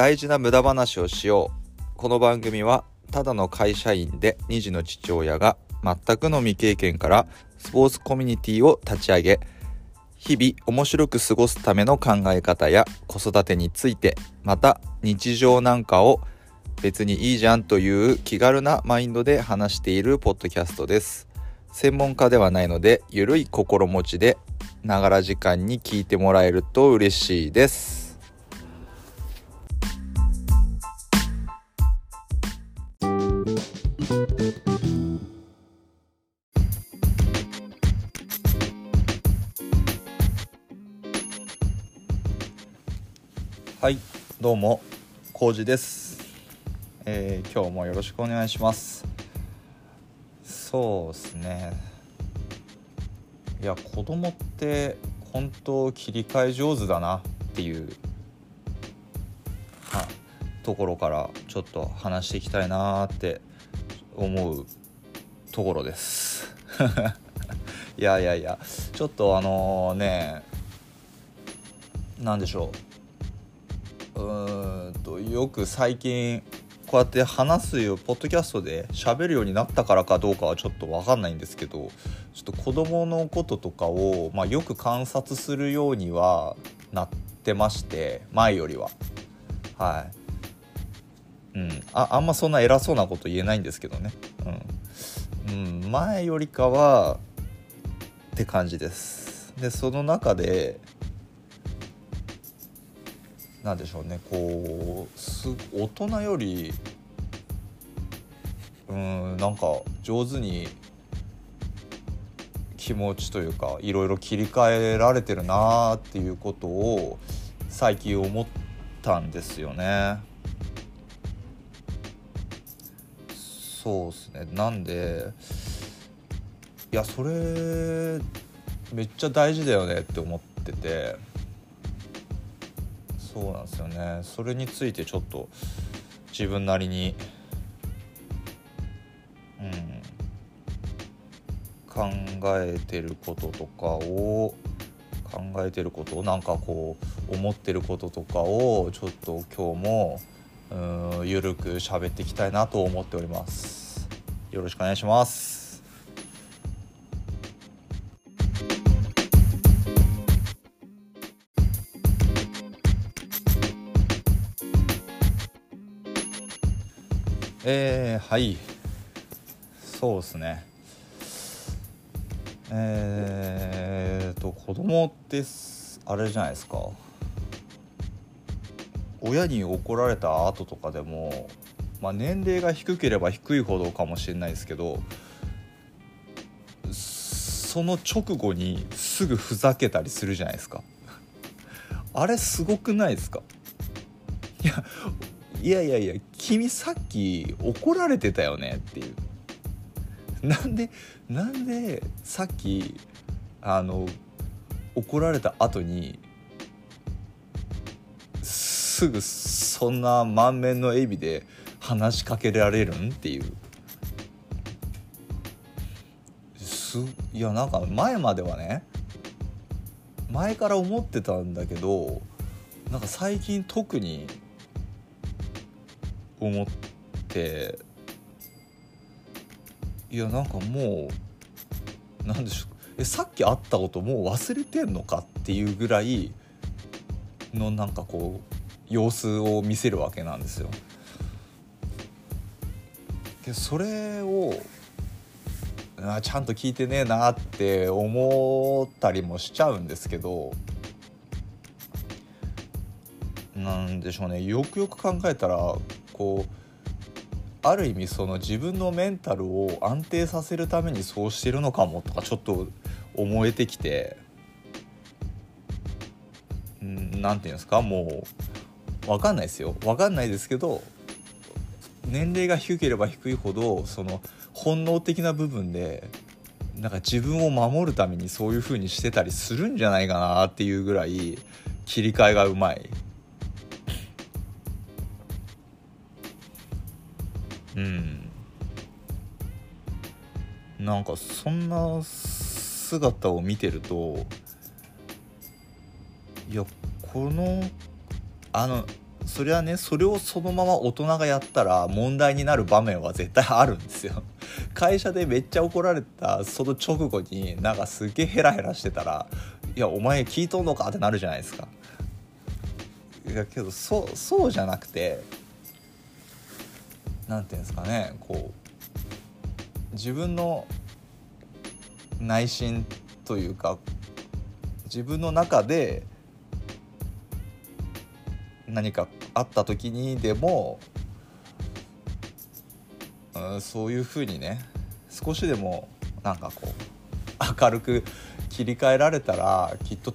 大事な無駄話をしよう。この番組はただの会社員で2児の父親が全くの未経験からスポーツコミュニティを立ち上げ日々面白く過ごすための考え方や子育てについてまた日常なんかを別にいいじゃんという気軽なマインドで話しているポッドキャストです。専門家ではないのでゆるい心持ちでながら時間に聞いてもらえると嬉しいです。どうもこうじです、えー今日もよろしくお願いします。そうですね。いや子供って本当切り替え上手だなっていうはところからちょっと話していきたいなーって思うところです。いやいやいやちょっとあのねなんでしょう。よく最近こうやって話すよポッドキャストで喋るようになったからかどうかはちょっと分かんないんですけどちょっと子供のこととかを、まあ、よく観察するようにはなってまして前よりは。はい。うん。ああんまそんな偉そうなこと言えないんですけどね。うん、うん、前よりかはって感じです。でその中でなんでしょうね。こうす大人よりうんなんか上手に気持ちというかいろいろ切り替えられてるなーっていうことを最近思ったんですよね。そうですね。なんでいやそれめっちゃ大事だよねって思ってて。そうなんですよね。それについてちょっと自分なりにうん考えてることとかを考えてることをなんかこう思ってることとかをちょっと今日もうんゆるく喋っていきたいなと思っております。よろしくお願いします。えー、はい。そうですね。えーと子供ってあれじゃないですか。親に怒られた後とかでも、まあ、年齢が低ければ低いほどかもしれないですけどその直後にすぐふざけたりするじゃないですか。あれすごくないですか？いやいやいやいや君さっき怒られてたよねっていう。なんでなんでさっきあの怒られた後にすぐそんな満面の笑みで話しかけられるんっていう。すいやなんか前まではね前から思ってたんだけどなんか最近特に思っていやなんかもうなんでしょうえさっき会ったこともう忘れてんのかっていうぐらいのなんかこう様子を見せるわけなんですよ。でそれをあちゃんと聞いてねえなって思ったりもしちゃうんですけどなんでしょうねよくよく考えたらこうある意味その自分のメンタルを安定させるためにそうしてるのかもとかちょっと思えてきてんなんていうんですか？もう分かんないですよ分かんないですけど年齢が低ければ低いほどその本能的な部分でなんか自分を守るためにそういう風にしてたりするんじゃないかなっていうぐらい切り替えがうまい。うんなんかそんな姿を見てるといやこのあのそれはねそれをそのまま大人がやったら問題になる場面は絶対あるんですよ会社でめっちゃ怒られたその直後になんかすげえヘラヘラしてたら「いやお前聞いとんのか?」ってなるじゃないですかいやけどそうそうじゃなくて何て言うんですかねこう自分の内心というか自分の中で何かあった時にでも、うん、そういうふうにね少しでもなんかこう明るく切り替えられたらきっと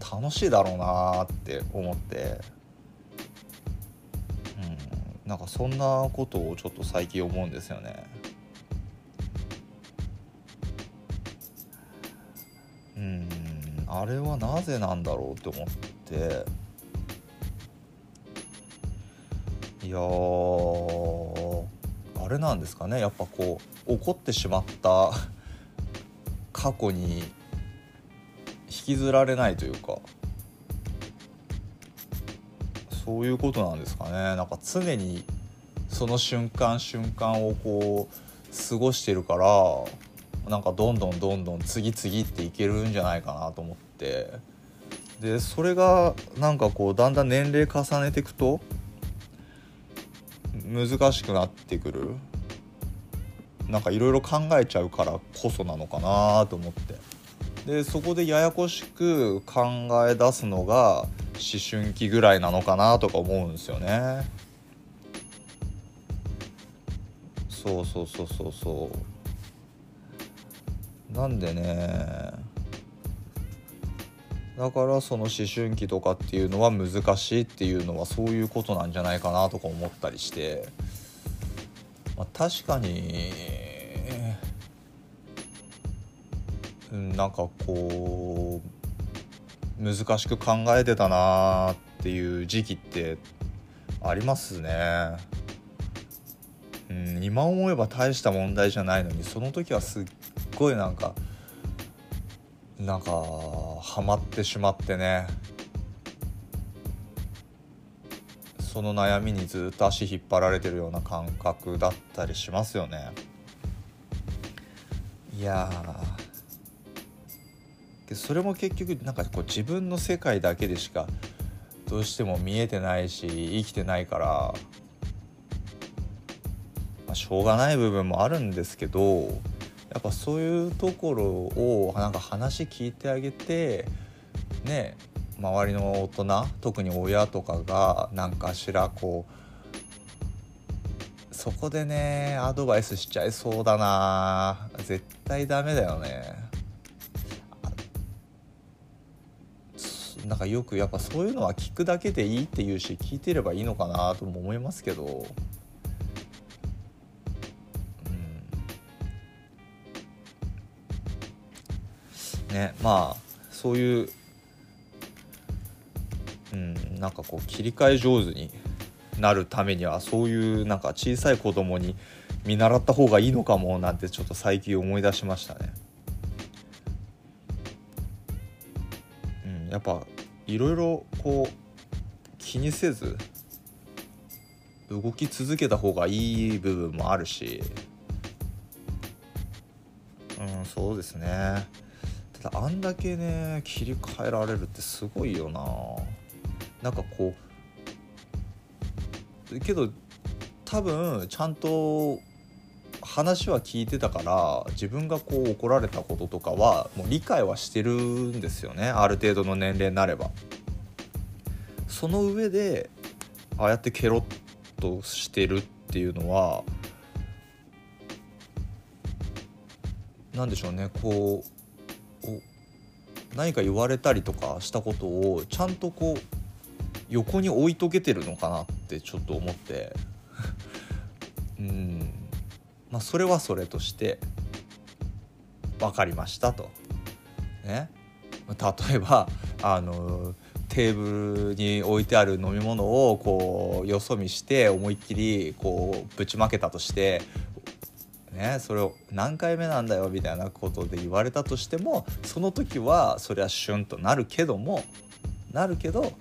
楽しいだろうなって思って、なんかそんなことをちょっと最近思うんですよね。うんあれはなぜなんだろうって思って。いやあれなんですかね。やっぱこう怒ってしまった 過去に引きずられないというか。そういうことなんですかね。なんか常にその瞬間瞬間をこう過ごしてるからなんかどんどんどんどん次々っていけるんじゃないかなと思って。でそれがなんかこうだんだん年齢重ねていくと難しくなってくる。なんかいろいろ考えちゃうからこそなのかなと思って。でそこでややこしく考え出すのが思春期ぐらいなのかなとか思うんですよね。そうそうそうそうそう。なんでねだからその思春期とかっていうのは難しいっていうのはそういうことなんじゃないかなとか思ったりして、まあ、確かにうんなんかこう難しく考えてたなっていう時期ってありますね。うん、今思えば大した問題じゃないのにその時はすっごいなんかなんかハマってしまってね。その悩みにずっと足引っ張られてるような感覚だったりしますよね。いやでそれも結局なんかこう自分の世界だけでしかどうしても見えてないし生きてないから、まあ、しょうがない部分もあるんですけどやっぱそういうところをなんか話聞いてあげてね周りの大人特に親とかが何かしらこうそこでねアドバイスしちゃいそうだな絶対ダメだよね。なんかよくやっぱそういうのは聞くだけでいいっていうし聞いてればいいのかなとも思いますけどうんねまあそういう、うん、なんかこう切り替え上手になるためにはそういうなんか小さい子供に見習った方がいいのかもなんてちょっと最近思い出しましたね。うん、やっぱいろいろこう気にせず動き続けた方がいい部分もあるし。うんそうですね。ただあんだけね切り替えられるってすごいよな。なんかこうけど多分ちゃんと話は聞いてたから自分がこう怒られたこととかはもう理解はしてるんですよね。ある程度の年齢になれば。その上でああやってケロッとしてるっていうのは何でしょうね。こう何か言われたりとかしたことをちゃんとこう横に置いとけてるのかなってちょっと思って。うん。まあそれはそれとして分かりましたと。ね、例えばあのテーブルに置いてある飲み物をこうよそ見して思いっきりこうぶちまけたとしてね、それを何回目なんだよみたいなことで言われたとしてもその時はそりゃシュンとなるけどもなるけど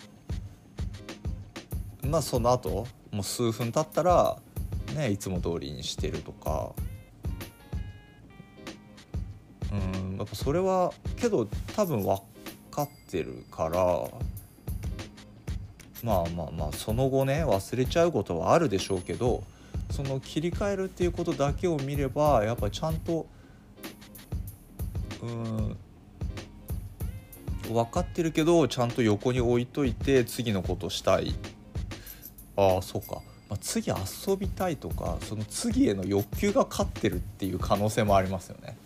まあその後もう数分経ったらねいつも通りにしてるとか。うんやっぱそれはけど多分分かってるから。まあまあまあその後ね忘れちゃうことはあるでしょうけどその切り替えるっていうことだけを見ればやっぱちゃんとうん分かってるけどちゃんと横に置いといて次のことしたい。ああそうか、まあ、次遊びたいとかその次への欲求が勝ってるっていう可能性もありますよね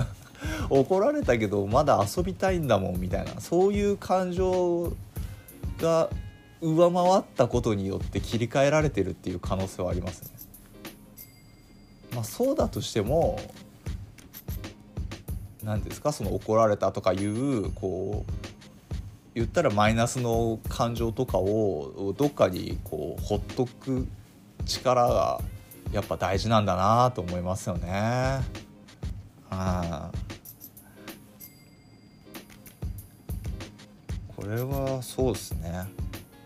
怒られたけどまだ遊びたいんだもんみたいなそういう感情が上回ったことによって切り替えられてるっていう可能性はありますね。まあ、そうだとしても何ですか？その怒られたとかいうこう言ったらマイナスの感情とかをどっかにこうほっとく力がやっぱ大事なんだなと思いますよね。はこれはそうですね。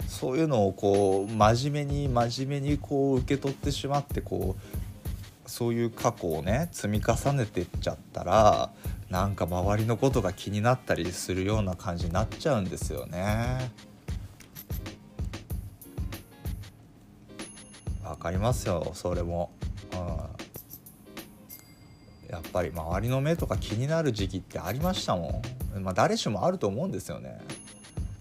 そういうのをこう真面目に真面目にこう受け取ってしまってこうそういう過去をね積み重ねてっちゃったらなんか周りのことが気になったりするような感じになっちゃうんですよね。わかりますよそれも、うん、やっぱり周りの目とか気になる時期ってありましたもん、まあ、誰しもあると思うんですよね。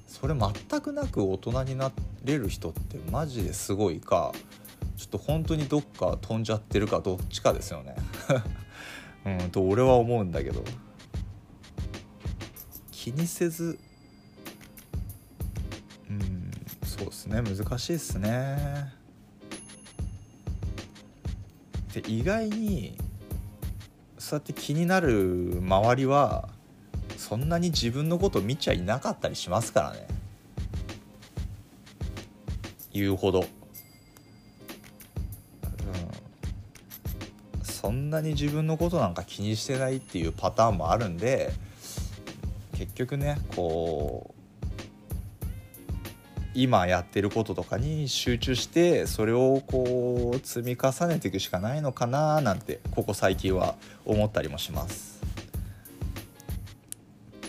それ全くなく大人になれる人ってマジですごいかちょっと本当にどっか飛んじゃってるかどっちかですよね。うんと俺は思うんだけど気にせずうんそうですね難しいっすね。で意外にそうやって気になる周りはそんなに自分のこと見ちゃいなかったりしますからね。言うほど、そんなに自分のことなんか気にしてないっていうパターンもあるんで結局ねこう今やってることとかに集中してそれをこう積み重ねていくしかないのかななんてここ最近は思ったりもします。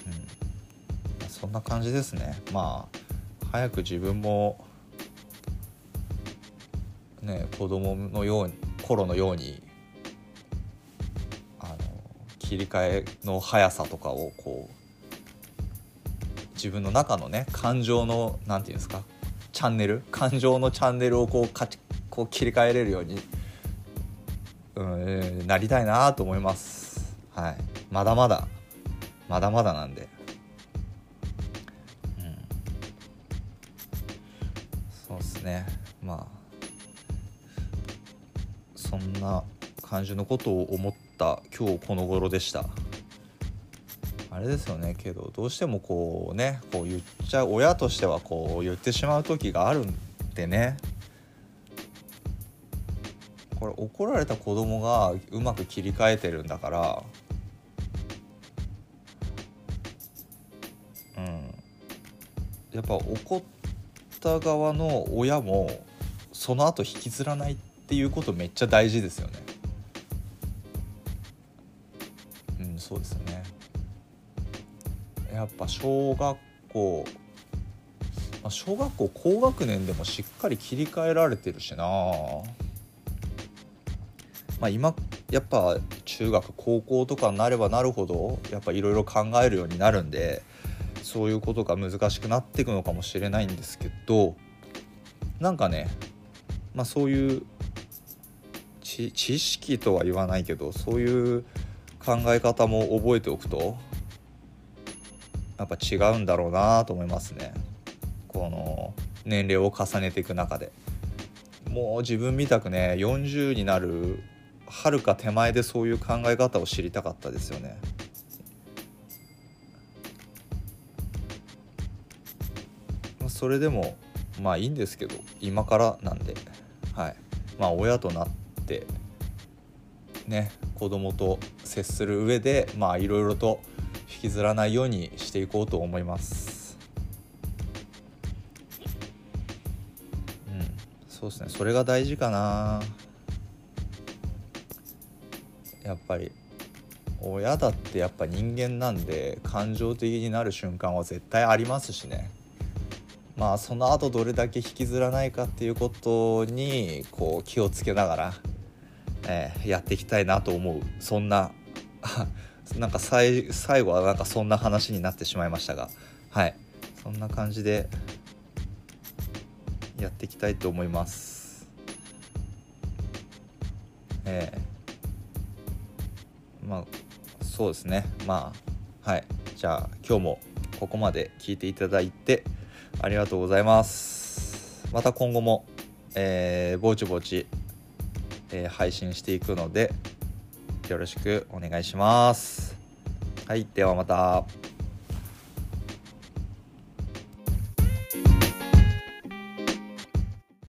うん、そんな感じですねまあ早く自分もね子供のように頃のように切り替えの速さとかをこう自分の中のね感情の何て言うんですかチャンネル感情のチャンネルをこうかこう切り替えれるように、うん、なりたいなと思います。はい、まだまだまだまだなんで。うん、そうですねまあそんな感じのことを思った今日この頃でした。あれですよねけどどうしてもこうねこう言っちゃう親としてはこう言ってしまう時があるんでね。これ怒られた子供がうまく切り替えてるんだから。うん。やっぱ怒った側の親もその後引きずらないっていうことめっちゃ大事ですよね。そうですね。やっぱ小学校、まあ、小学校高学年でもしっかり切り替えられてるしな。まあ今やっぱ中学高校とかになればなるほどやっぱいろいろ考えるようになるんでそういうことが難しくなっていくのかもしれないんですけどなんかねまあそういう知識とは言わないけどそういう考え方も覚えておくとやっぱ違うんだろうなと思いますね。この年齢を重ねていく中で。もう自分みたくね40になるはるか手前でそういう考え方を知りたかったですよね。それでもまあいいんですけど今からなんで。はい。まあ親となっててね子供と接する上でまあいろいろと引きずらないようにしていこうと思います。うん。そうですね。それが大事かな。やっぱり。親だってやっぱ人間なんで感情的になる瞬間は絶対ありますしね。まあその後どれだけ引きずらないかっていうことにこう気をつけながら、えー、やっていきたいなと思うそんな なんか最後はなんかそんな話になってしまいましたがはい。そんな感じでやっていきたいと思います。えー、まあそうですね。まあはい。じゃあ今日もここまで聞いていただいてありがとうございます。また今後も、えー、ぼちぼち、えー、配信していくのでよろしくお願いします。はいではまた。